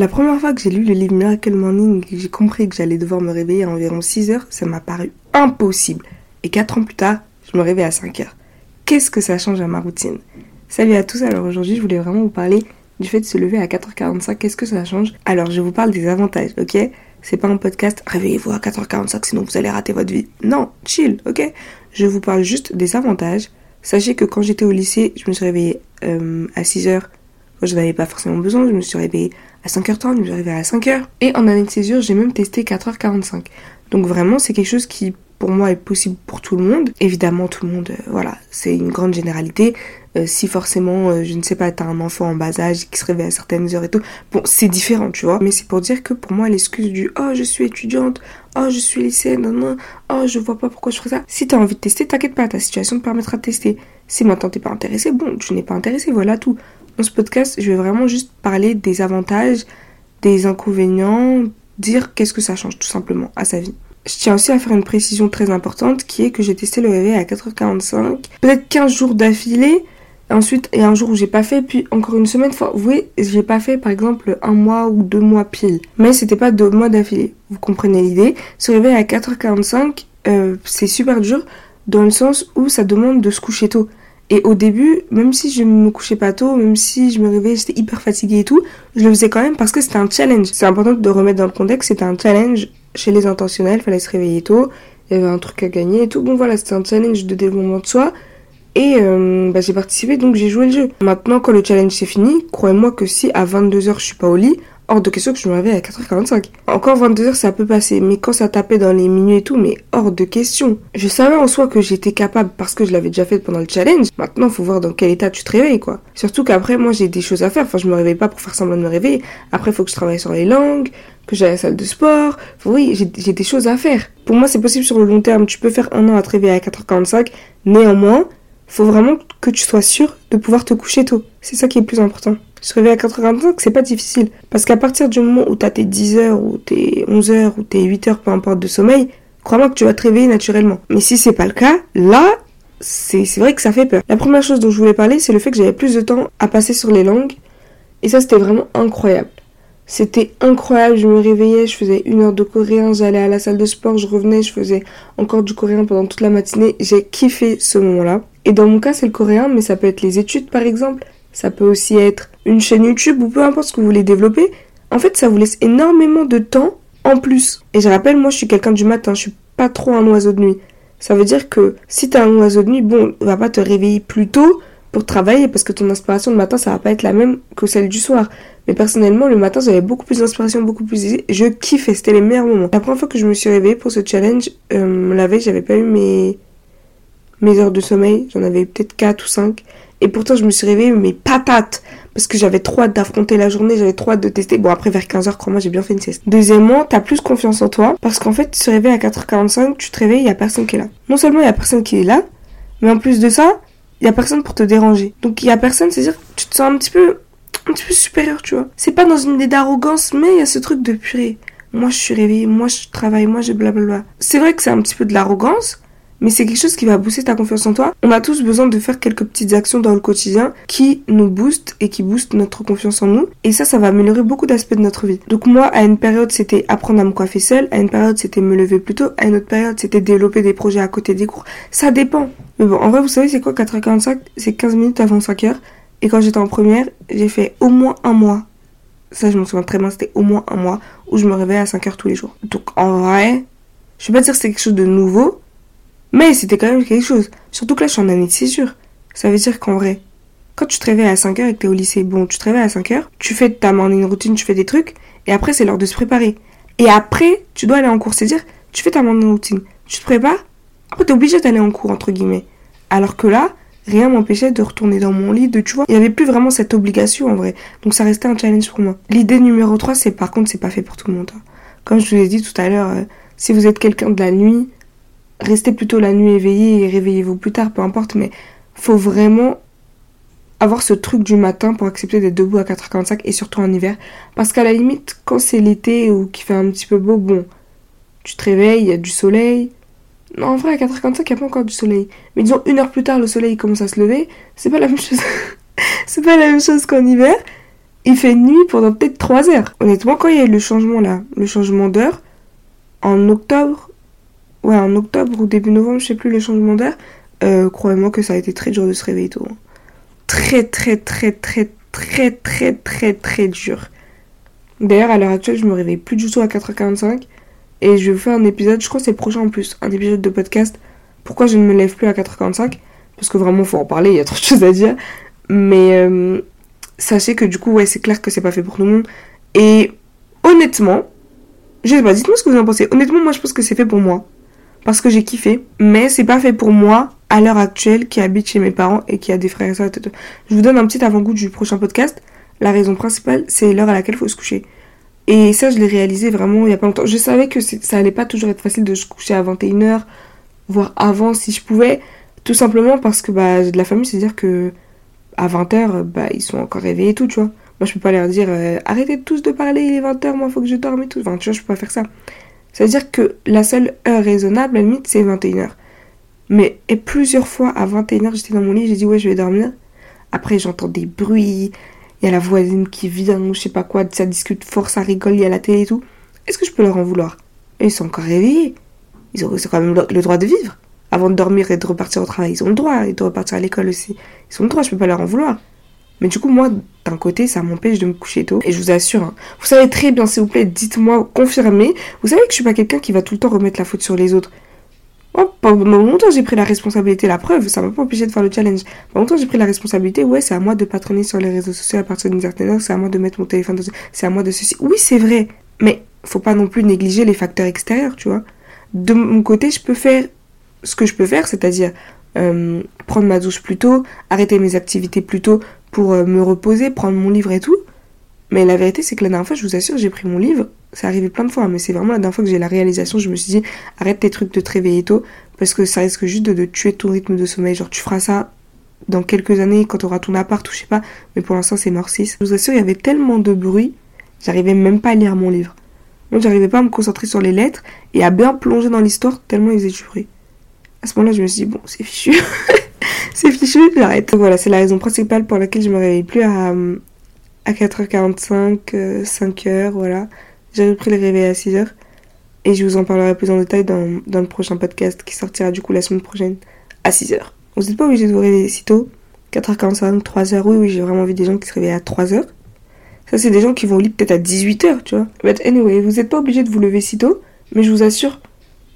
La première fois que j'ai lu le livre Miracle Morning et que j'ai compris que j'allais devoir me réveiller à environ 6 heures, ça m'a paru impossible. Et 4 ans plus tard, je me réveille à 5 heures. Qu'est-ce que ça change à ma routine? Salut à tous, alors aujourd'hui je voulais vraiment vous parler du fait de se lever à 4h45, qu'est-ce que ça change? Alors je vous parle des avantages, ok? C'est pas un podcast, réveillez-vous à 4h45 sinon vous allez rater votre vie. Non, chill, ok? Je vous parle juste des avantages. Sachez que quand j'étais au lycée, je me suis réveillée euh, à 6h. Je n'avais pas forcément besoin, je me suis réveillée à 5h30, je me suis réveillée à 5h. Et en année de césure, j'ai même testé 4h45. Donc vraiment, c'est quelque chose qui pour moi est possible pour tout le monde. Évidemment, tout le monde, euh, voilà, c'est une grande généralité. Euh, si forcément, euh, je ne sais pas, t'as un enfant en bas âge qui se réveille à certaines heures et tout, bon, c'est différent, tu vois. Mais c'est pour dire que pour moi, l'excuse du oh, je suis étudiante, oh, je suis lycéenne, non, non, oh, je vois pas pourquoi je ferais ça. Si t'as envie de tester, t'inquiète pas, ta situation te permettra de tester. Si maintenant t'es pas intéressé, bon, tu n'es pas intéressé, voilà tout. Dans ce podcast, je vais vraiment juste parler des avantages, des inconvénients, dire qu'est-ce que ça change tout simplement à sa vie. Je tiens aussi à faire une précision très importante qui est que j'ai testé le réveil à 4h45, peut-être 15 jours d'affilée. Ensuite, il y a un jour où j'ai pas fait, puis encore une semaine. Enfin, vous voyez, j'ai pas fait par exemple un mois ou deux mois pile. Mais c'était pas deux mois d'affilée. Vous comprenez l'idée. Se réveiller à 4h45, euh, c'est super dur dans le sens où ça demande de se coucher tôt. Et au début, même si je me couchais pas tôt, même si je me réveillais, j'étais hyper fatiguée et tout, je le faisais quand même parce que c'était un challenge. C'est important de remettre dans le contexte, c'était un challenge chez les intentionnels, fallait se réveiller tôt, il y avait un truc à gagner et tout. Bon voilà, c'était un challenge de développement de soi. Et euh, bah, j'ai participé, donc j'ai joué le jeu. Maintenant, quand le challenge c'est fini, croyez-moi que si à 22h je suis pas au lit, hors de question que je me réveille à 4h45. Encore 22h, ça peut passer, mais quand ça tapait dans les minuit et tout, mais hors de question. Je savais en soi que j'étais capable parce que je l'avais déjà fait pendant le challenge. Maintenant, faut voir dans quel état tu te réveilles, quoi. Surtout qu'après, moi, j'ai des choses à faire. Enfin, je me réveille pas pour faire semblant de me réveiller. Après, faut que je travaille sur les langues, que j'aille à la salle de sport. oui, j'ai des choses à faire. Pour moi, c'est possible sur le long terme. Tu peux faire un an à te réveiller à 4h45. Néanmoins, faut vraiment que tu sois sûr de pouvoir te coucher tôt. C'est ça qui est le plus important. Se réveiller à 4h45, c'est pas difficile. Parce qu'à partir du moment où t'as tes 10 heures, ou tes 11 heures, ou tes 8 heures, peu importe, de sommeil, crois-moi que tu vas te réveiller naturellement. Mais si c'est pas le cas, là, c'est vrai que ça fait peur. La première chose dont je voulais parler, c'est le fait que j'avais plus de temps à passer sur les langues. Et ça, c'était vraiment incroyable. C'était incroyable, je me réveillais, je faisais une heure de coréen, j'allais à la salle de sport, je revenais, je faisais encore du coréen pendant toute la matinée. J'ai kiffé ce moment-là. Et dans mon cas, c'est le coréen, mais ça peut être les études par exemple. Ça peut aussi être une chaîne YouTube ou peu importe ce que vous voulez développer. En fait, ça vous laisse énormément de temps en plus. Et je rappelle, moi, je suis quelqu'un du matin, je suis pas trop un oiseau de nuit. Ça veut dire que si t'es un oiseau de nuit, bon, va pas te réveiller plus tôt pour travailler parce que ton inspiration le matin, ça va pas être la même que celle du soir. Mais personnellement, le matin, j'avais beaucoup plus d'inspiration, beaucoup plus. Je kiffais, c'était les meilleurs moments. La première fois que je me suis réveillée pour ce challenge, euh, la veille, j'avais pas eu mes, mes heures de sommeil. J'en avais peut-être 4 ou 5. Et pourtant, je me suis réveillée, mes patates. Parce que j'avais trop hâte d'affronter la journée, j'avais trop hâte de tester. Bon, après, vers 15h, crois-moi, j'ai bien fait une sieste. Deuxièmement, t'as plus confiance en toi. Parce qu'en fait, tu te réveilles à 4h45, tu te réveilles, il y a personne qui est là. Non seulement il y a personne qui est là, mais en plus de ça, il y a personne pour te déranger. Donc, il y a personne, c'est-à-dire, tu te sens un petit peu, un petit peu supérieur, tu vois. C'est pas dans une idée d'arrogance, mais il y a ce truc de purée. Moi, je suis réveillée, moi, je travaille, moi, j'ai blablabla. C'est vrai que c'est un petit peu de l'arrogance, mais c'est quelque chose qui va booster ta confiance en toi. On a tous besoin de faire quelques petites actions dans le quotidien qui nous boostent et qui boostent notre confiance en nous. Et ça, ça va améliorer beaucoup d'aspects de notre vie. Donc moi, à une période, c'était apprendre à me coiffer seule. À une période, c'était me lever plus tôt. À une autre période, c'était développer des projets à côté des cours. Ça dépend. Mais bon, en vrai, vous savez, c'est quoi 4h45 C'est 15 minutes avant 5h. Et quand j'étais en première, j'ai fait au moins un mois. Ça, je me souviens très bien, c'était au moins un mois où je me réveillais à 5h tous les jours. Donc en vrai, je vais pas dire que c'est quelque chose de nouveau, mais c'était quand même quelque chose. Surtout que là, je suis en année de césure. Ça veut dire qu'en vrai, quand tu te réveilles à 5h et que t'es au lycée, bon, tu te réveilles à 5h, tu fais ta morning routine, tu fais des trucs, et après, c'est l'heure de se préparer. Et après, tu dois aller en cours. C'est-à-dire, tu fais ta morning routine, tu te prépares, après, t'es obligé d'aller en cours, entre guillemets. Alors que là, rien m'empêchait de retourner dans mon lit, de, tu vois, il n'y avait plus vraiment cette obligation, en vrai. Donc, ça restait un challenge pour moi. L'idée numéro 3, c'est, par contre, c'est pas fait pour tout le monde. Hein. Comme je vous l'ai dit tout à l'heure, euh, si vous êtes quelqu'un de la nuit, restez plutôt la nuit éveillée et réveillez-vous plus tard, peu importe, mais faut vraiment avoir ce truc du matin pour accepter d'être debout à 4h45 et surtout en hiver. Parce qu'à la limite, quand c'est l'été ou qu'il fait un petit peu beau, bon, tu te réveilles, il y a du soleil. Non, en vrai, à 4h45, il n'y a pas encore du soleil. Mais disons, une heure plus tard, le soleil commence à se lever. C'est pas la même chose. c'est pas la même chose qu'en hiver. il fait nuit pendant peut-être 3 heures. Honnêtement, quand il y a eu le changement là, le changement d'heure, en octobre, ouais, en octobre ou début novembre, je sais plus, le changement d'heure, croyez-moi que ça a été très dur de se réveiller tôt. hein. Très, très, très, très, très, très, très, très dur. D'ailleurs, à l'heure actuelle, je me réveille plus du tout à 4h45. Et je vais vous faire un épisode, je crois que c'est prochain en plus, un épisode de podcast. Pourquoi je ne me lève plus à 4h45 Parce que vraiment, faut en parler, il y a trop de choses à dire. Mais euh, sachez que du coup, ouais, c'est clair que c'est pas fait pour tout le monde. Et honnêtement, je sais pas, dites-moi ce que vous en pensez. Honnêtement, moi, je pense que c'est fait pour moi. Parce que j'ai kiffé. Mais c'est pas fait pour moi, à l'heure actuelle, qui habite chez mes parents et qui a des frères et etc. Je vous donne un petit avant-goût du prochain podcast. La raison principale, c'est l'heure à laquelle il faut se coucher. Et ça, je l'ai réalisé vraiment il y a pas longtemps. Je savais que ça allait pas toujours être facile de se coucher à 21h, voire avant si je pouvais. Tout simplement parce que bah, j'ai de la famille, c'est-à-dire que à 20h, bah, ils sont encore réveillés et tout, tu vois. Moi, je peux pas leur dire euh, arrêtez tous de parler, il est 20h, moi, faut que je dorme et tout. Enfin, tu vois, je peux pas faire ça. Ça veut dire que la seule heure raisonnable, à la limite, c'est 21h. Mais et plusieurs fois à 21h, j'étais dans mon lit, j'ai dit ouais, je vais dormir. Après, j'entends des bruits, il y a la voisine qui vient, je sais pas quoi, ça discute fort, ça rigole, il y a la télé et tout. Est-ce que je peux leur en vouloir? Et Ils sont encore réveillés. Ils ont, ils ont quand même le droit de vivre. Avant de dormir et de repartir au travail, ils ont le droit. Et de repartir à l'école aussi. Ils ont le droit, je peux pas leur en vouloir. Mais du coup, moi, d'un côté, ça m'empêche de me coucher tôt. Et je vous assure, hein, vous savez très bien, s'il vous plaît, dites-moi, confirmez. Vous savez que je suis pas quelqu'un qui va tout le temps remettre la faute sur les autres. Moi, pendant longtemps, j'ai pris la responsabilité. La preuve, ça m'a pas empêché de faire le challenge. Pendant longtemps, j'ai pris la responsabilité. Ouais, c'est à moi de pas traîner sur les réseaux sociaux à partir d'une certaine heure. C'est à moi de mettre mon téléphone dans... C'est à moi de ceci. Oui, c'est vrai. Mais faut pas non plus négliger les facteurs extérieurs, tu vois. De mon côté, je peux faire ce que je peux faire, c'est-à-dire euh, prendre ma douche plus tôt, arrêter mes activités plus tôt pour euh, me reposer, prendre mon livre et tout. Mais la vérité, c'est que la dernière fois, je vous assure, j'ai pris mon livre. C'est arrivé plein de fois, mais c'est vraiment la dernière fois que j'ai la réalisation. Je me suis dit, arrête tes trucs de te réveiller tôt, parce que ça risque juste de, de tuer ton rythme de sommeil. Genre, tu feras ça dans quelques années quand tu auras ton appart ou je sais pas, mais pour l'instant, c'est mort 6. Je vous assure, il y avait tellement de bruit, j'arrivais même pas à lire mon livre. Moi, j'arrivais pas à me concentrer sur les lettres et à bien plonger dans l'histoire tellement il faisait du. À ce moment-là, je me suis dit, bon, c'est fichu. c'est fichu, Voilà, c'est la raison principale pour laquelle je me réveille plus à, euh, à 4h45, euh, 5h, voilà. J'ai repris le réveil à 6h. Et je vous en parlerai plus en détail dans, dans le prochain podcast qui sortira du coup la semaine prochaine à 6h. Vous n'êtes pas obligé de vous réveiller si tôt. 4h45, 3h, oui, oui, j'ai vraiment vu des gens qui se réveillent à 3h. Ça, c'est des gens qui vont au lit peut-être à 18h, tu vois. But anyway, vous n'êtes pas obligé de vous lever si tôt, mais je vous assure,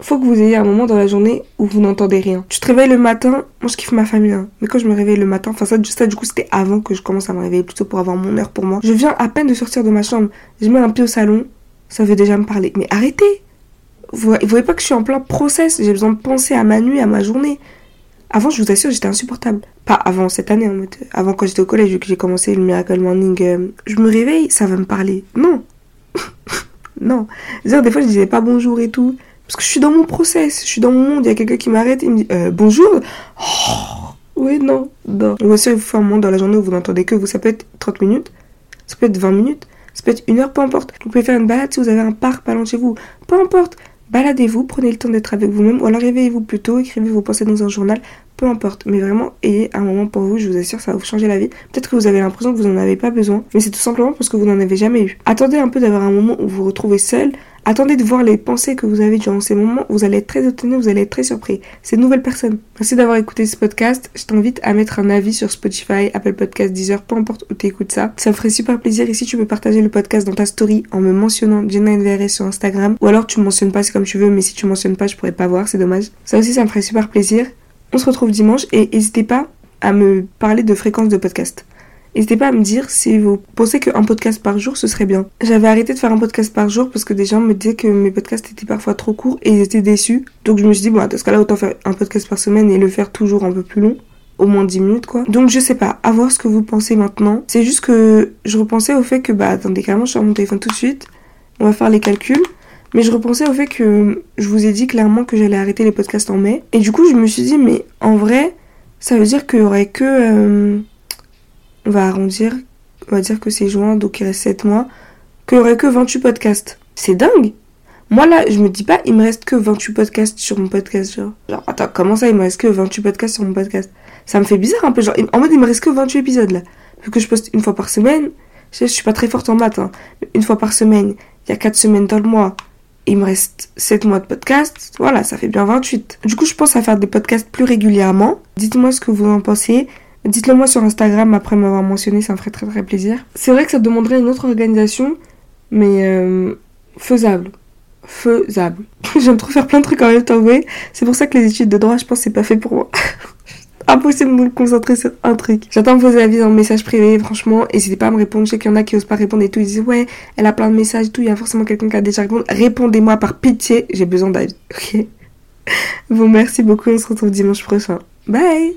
faut que vous ayez un moment dans la journée où vous n'entendez rien. Tu te réveilles le matin, moi je kiffe ma famille, hein. mais quand je me réveille le matin, enfin ça, du coup c'était avant que je commence à me réveiller, plutôt pour avoir mon heure pour moi. Je viens à peine de sortir de ma chambre, je mets un pied au salon, ça veut déjà me parler. Mais arrêtez Vous, voyez pas que je suis en plein process, j'ai besoin de penser à ma nuit, à ma journée. Avant, je vous assure, j'étais insupportable. Pas avant cette année, en mode, avant quand j'étais au collège, vu que j'ai commencé le Miracle Morning, euh, je me réveille, ça va me parler. Non Non. Des fois, je disais pas bonjour et tout. Parce que je suis dans mon process, je suis dans mon monde, il y a quelqu'un qui m'arrête, il me dit euh, bonjour. Oh, oui, non, non. Assure, il vous faut un moment dans la journée où vous n'entendez que vous. Ça peut être 30 minutes, ça peut être 20 minutes, ça peut être une heure, peu importe. Vous pouvez faire une balade si vous avez un parc pas loin de chez vous. Peu importe. Baladez-vous, prenez le temps d'être avec vous-même, ou alors réveillez-vous plus tôt, écrivez vos pensées dans un journal, peu importe. Mais vraiment, ayez un moment pour vous, je vous assure, ça va vous changer la vie. Peut-être que vous avez l'impression que vous n'en avez pas besoin, mais c'est tout simplement parce que vous n'en avez jamais eu. Attendez un peu d'avoir un moment où vous vous retrouvez seul, Attendez de voir les pensées que vous avez durant ces moments. Vous allez être très étonné, vous allez être très surpris. C'est une nouvelle personne. Merci d'avoir écouté ce podcast. Je t'invite à mettre un avis sur Spotify, Apple Podcast, Deezer, peu importe où tu écoutes ça. Ça me ferait super plaisir. Et si tu peux partager le podcast dans ta story en me mentionnant Jenna NVRS sur Instagram, ou alors tu mentionnes pas, c'est comme tu veux, mais si tu mentionnes pas, je pourrais pas voir, c'est dommage. Ça aussi, ça me ferait super plaisir. On se retrouve dimanche et n'hésitez pas à me parler de fréquence de podcast. N'hésitez pas à me dire si vous pensez qu'un podcast par jour ce serait bien. J'avais arrêté de faire un podcast par jour parce que des gens me disaient que mes podcasts étaient parfois trop courts et ils étaient déçus. Donc je me suis dit, bon, dans ce cas-là, autant faire un podcast par semaine et le faire toujours un peu plus long. Au moins 10 minutes quoi. Donc je sais pas, à voir ce que vous pensez maintenant. C'est juste que je repensais au fait que, bah attendez, carrément, je sors mon téléphone tout de suite. On va faire les calculs. Mais je repensais au fait que je vous ai dit clairement que j'allais arrêter les podcasts en mai. Et du coup, je me suis dit, mais en vrai, ça veut dire qu'il y aurait que. euh, on va arrondir, on va dire que c'est juin, donc il reste 7 mois, qu'il y aurait que 28 podcasts. C'est dingue Moi là, je me dis pas, il me reste que 28 podcasts sur mon podcast, genre. Genre, attends, comment ça, il me reste que 28 podcasts sur mon podcast? Ça me fait bizarre un peu, genre, en mode, il me reste que 28 épisodes là. Vu que je poste une fois par semaine, Je, sais, je suis pas très forte en maths, hein. Une fois par semaine, il y a 4 semaines dans le mois. Il me reste 7 mois de podcast. Voilà, ça fait bien 28. Du coup, je pense à faire des podcasts plus régulièrement. Dites-moi ce que vous en pensez. Dites-le moi sur Instagram après m'avoir mentionné, ça me ferait très très plaisir. C'est vrai que ça demanderait une autre organisation, mais euh, faisable. Faisable. J'aime trop faire plein de trucs en même temps, vous C'est pour ça que les études de droit, je pense, c'est pas fait pour moi. Impossible de me concentrer sur un truc. J'attends vos avis dans le message privé, franchement. N'hésitez pas à me répondre. Je sais qu'il y en a qui osent pas répondre et tout. Ils disent, ouais, elle a plein de messages et tout. Il y a forcément quelqu'un qui a déjà répondu. Répondez-moi par pitié. J'ai besoin d'avis. Ok? Bon, merci beaucoup. On se retrouve dimanche prochain. Bye!